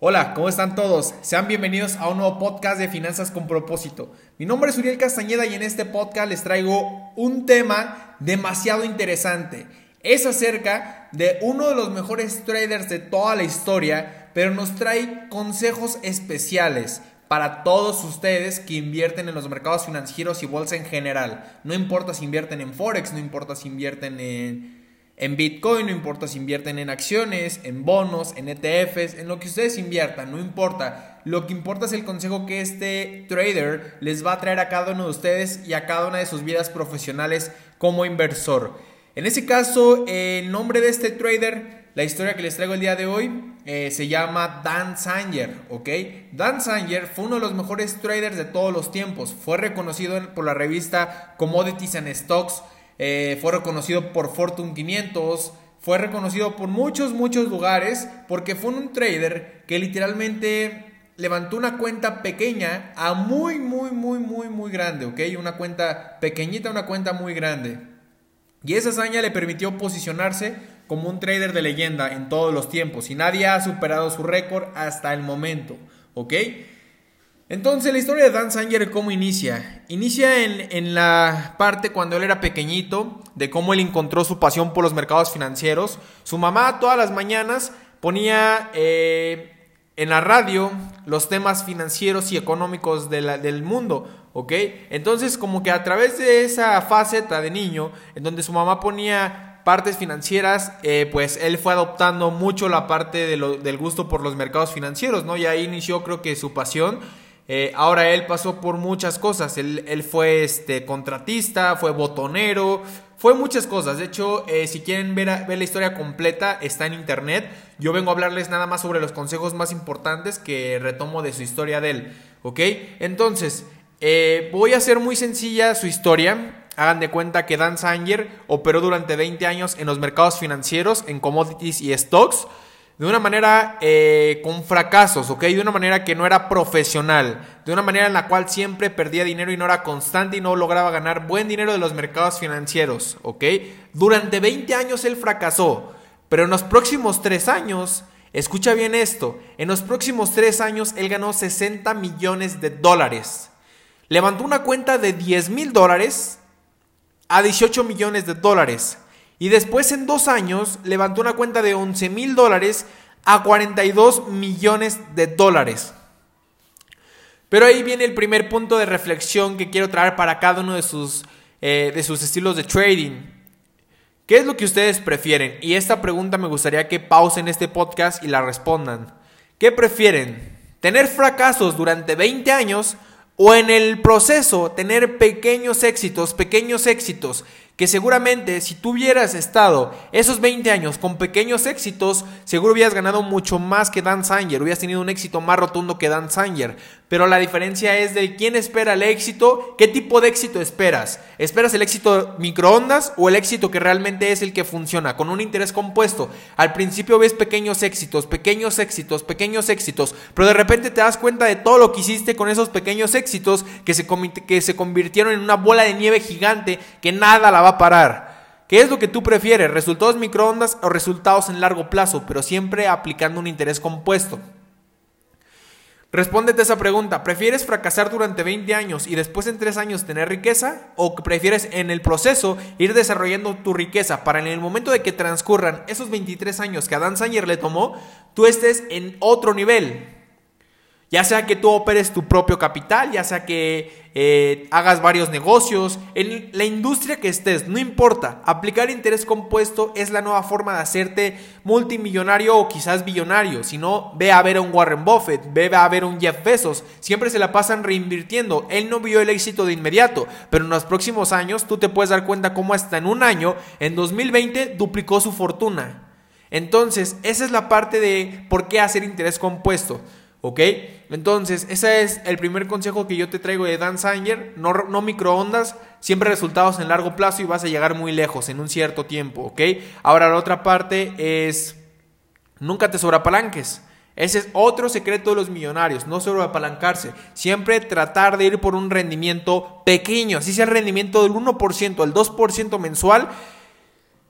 Hola, ¿cómo están todos? Sean bienvenidos a un nuevo podcast de Finanzas con propósito. Mi nombre es Uriel Castañeda y en este podcast les traigo un tema demasiado interesante. Es acerca de uno de los mejores traders de toda la historia, pero nos trae consejos especiales para todos ustedes que invierten en los mercados financieros y bolsa en general. No importa si invierten en Forex, no importa si invierten en en Bitcoin, no importa si invierten en acciones, en bonos, en ETFs, en lo que ustedes inviertan, no importa. Lo que importa es el consejo que este trader les va a traer a cada uno de ustedes y a cada una de sus vidas profesionales como inversor. En ese caso, el nombre de este trader, la historia que les traigo el día de hoy, eh, se llama Dan Sanger, ¿ok? Dan Sanger fue uno de los mejores traders de todos los tiempos. Fue reconocido por la revista Commodities and Stocks eh, fue reconocido por Fortune 500, fue reconocido por muchos, muchos lugares, porque fue un trader que literalmente levantó una cuenta pequeña a muy, muy, muy, muy, muy grande, ¿ok? Una cuenta pequeñita, una cuenta muy grande. Y esa hazaña le permitió posicionarse como un trader de leyenda en todos los tiempos y nadie ha superado su récord hasta el momento, ¿ok? Entonces la historia de Dan Sanger, ¿cómo inicia? Inicia en, la parte cuando él era pequeñito, de cómo él encontró su pasión por los mercados financieros. Su mamá todas las mañanas ponía eh, en la radio los temas financieros y económicos del mundo, ¿ok? Entonces como que a través de esa faceta de niño, en donde su mamá ponía partes financieras, eh, pues él fue adoptando mucho la parte del gusto por los mercados financieros, ¿no? Y ahí inició creo que su pasión. Eh, ahora él pasó por muchas cosas. Él, fue este, contratista, fue botonero, fue muchas cosas. De hecho, eh, si quieren ver, la historia completa, está en internet. Yo vengo a hablarles nada más sobre los consejos más importantes que retomo de su historia de él. ¿Ok? Entonces, eh, voy a hacer muy sencilla su historia. Hagan de cuenta que Dan Sanger operó durante 20 años en los mercados financieros, en commodities y stocks de una manera eh, con fracasos, ¿ok? De una manera que no era profesional, de una manera en la cual siempre perdía dinero y no era constante y no lograba ganar buen dinero de los mercados financieros, ¿ok? Durante 20 años él fracasó, pero en los próximos 3 años, escucha bien esto, en los próximos 3 años él ganó 60 millones de dólares. Levantó una cuenta de 10 mil dólares a 18 millones de dólares. Y después en dos años levantó una cuenta de 11 mil dólares a 42 millones de dólares. Pero ahí viene el primer punto de reflexión que quiero traer para cada uno de sus, eh, de sus estilos de trading. ¿Qué es lo que ustedes prefieren? Y esta pregunta me gustaría que pausen este podcast y la respondan. ¿Qué prefieren? ¿Tener fracasos durante 20 años o en el proceso tener pequeños éxitos, pequeños éxitos que seguramente si tú hubieras estado esos 20 años con pequeños éxitos, seguro hubieras ganado mucho más que Dan Sanger, hubieras tenido un éxito más rotundo que Dan Sanger. Pero la diferencia es de quién espera el éxito, qué tipo de éxito esperas. ¿Esperas el éxito microondas o el éxito que realmente es el que funciona, con un interés compuesto? Al principio ves pequeños éxitos, pequeños éxitos, pequeños éxitos, pero de repente te das cuenta de todo lo que hiciste con esos pequeños éxitos que se, que se convirtieron en una bola de nieve gigante que nada la va a parar. ¿Qué es lo que tú prefieres? ¿Resultados microondas o resultados en largo plazo? Pero siempre aplicando un interés compuesto. Respóndete esa pregunta. ¿Prefieres fracasar durante 20 años y después en 3 años tener riqueza? ¿O prefieres en el proceso ir desarrollando tu riqueza para en el momento de que transcurran esos 23 años que a Dan Sanger le tomó, tú estés en otro nivel? Ya sea que tú operes tu propio capital, ya sea que eh, hagas varios negocios, en la industria que estés, no importa. Aplicar interés compuesto es la nueva forma de hacerte multimillonario o quizás billonario. Si no, ve a ver a un Warren Buffett, ve a ver a un Jeff Bezos. Siempre se la pasan reinvirtiendo. Él no vio el éxito de inmediato, pero en los próximos años tú te puedes dar cuenta cómo hasta en un año, en 2020, duplicó su fortuna. Entonces, esa es la parte de por qué hacer interés compuesto. ¿Ok? Entonces, ese es el primer consejo que yo te traigo de Dan Sanger. No, no, microondas, siempre resultados en largo plazo y vas a llegar muy lejos en un cierto tiempo. ¿Ok? Ahora, la otra parte es, nunca te sobreapalanques. Ese es otro secreto de los millonarios, no sobreapalancarse. Siempre tratar de ir por un rendimiento pequeño, así sea el rendimiento del 1%, el 2% mensual.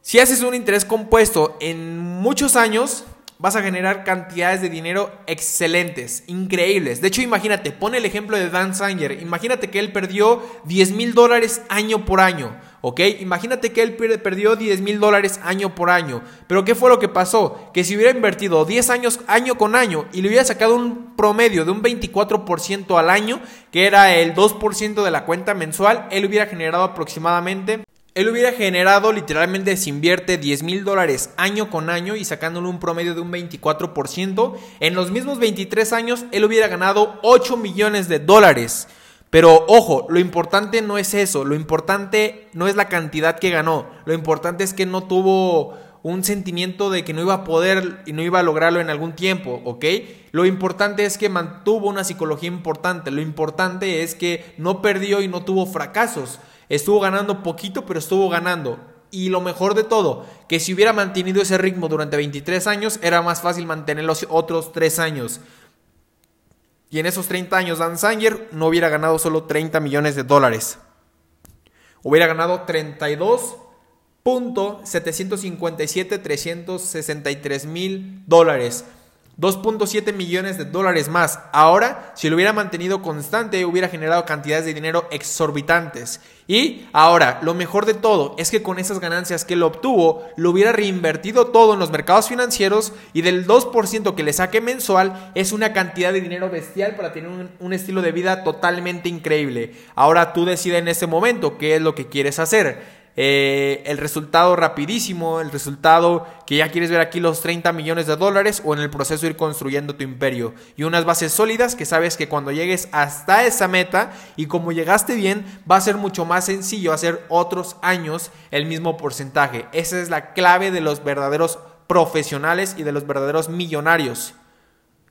Si haces un interés compuesto en muchos años, vas a generar cantidades de dinero excelentes, increíbles. De hecho, imagínate, pone el ejemplo de Dan Sanger. Imagínate que él perdió 10 mil dólares año por año. ¿Ok? Imagínate que él perdió 10 mil dólares año por año. Pero ¿qué fue lo que pasó? Que si hubiera invertido 10 años año con año y le hubiera sacado un promedio de un 24% al año, que era el 2% de la cuenta mensual, él hubiera generado aproximadamente él hubiera generado literalmente si invierte 10 mil dólares año con año y sacándole un promedio de un 24%, en los mismos 23 años él hubiera ganado 8 millones de dólares. Pero ojo, lo importante no es eso, lo importante no es la cantidad que ganó, lo importante es que no tuvo un sentimiento de que no iba a poder y no iba a lograrlo en algún tiempo, ¿ok? Lo importante es que mantuvo una psicología importante, lo importante es que no perdió y no tuvo fracasos, estuvo ganando poquito, pero estuvo ganando. Y lo mejor de todo, que si hubiera mantenido ese ritmo durante 23 años, era más fácil mantener los otros 3 años. Y en esos 30 años Dan Sanger no hubiera ganado solo 30 millones de dólares. Hubiera ganado 32.757.363 mil dólares. 2.7 millones de dólares más. Ahora, si lo hubiera mantenido constante, hubiera generado cantidades de dinero exorbitantes. Y ahora, lo mejor de todo es que con esas ganancias que él obtuvo, lo hubiera reinvertido todo en los mercados financieros y del 2% que le saque mensual es una cantidad de dinero bestial para tener un, estilo de vida totalmente increíble. Ahora tú decides en ese momento qué es lo que quieres hacer. Eh, el resultado rapidísimo, el resultado que ya quieres ver aquí los 30 millones de dólares o en el proceso ir construyendo tu imperio. Y unas bases sólidas que sabes que cuando llegues hasta esa meta y como llegaste bien, va a ser mucho más sencillo hacer otros años el mismo porcentaje. Esa es la clave de los verdaderos profesionales y de los verdaderos millonarios.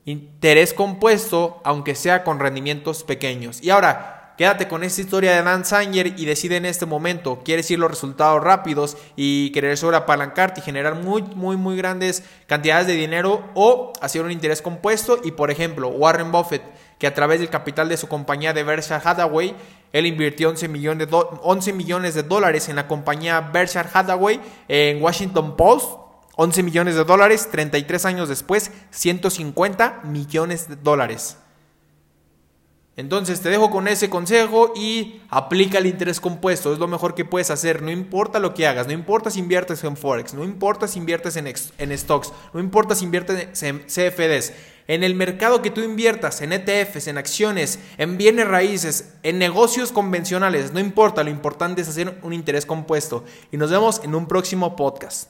Interés compuesto, aunque sea con rendimientos pequeños. Y ahora, Quédate con esta historia de Dan Sanger y decide en este momento, quieres ir los resultados rápidos y querer sobreapalancarte y generar muy, muy, muy grandes cantidades de dinero o hacer un interés compuesto y por ejemplo Warren Buffett que a través del capital de su compañía de Berkshire Hathaway, él invirtió 11 millones, de 11 millones de dólares en la compañía Berkshire Hathaway en Washington Post, 11 millones de dólares, 33 años después, 150 millones de dólares. Entonces te dejo con ese consejo y aplica el interés compuesto. Es lo mejor que puedes hacer. No importa lo que hagas. No importa si inviertes en Forex. No importa si inviertes en, en stocks. No importa si inviertes en CFDs. En el mercado que tú inviertas, en ETFs, en acciones, en bienes raíces, en negocios convencionales. No importa. Lo importante es hacer un interés compuesto. Y nos vemos en un próximo podcast.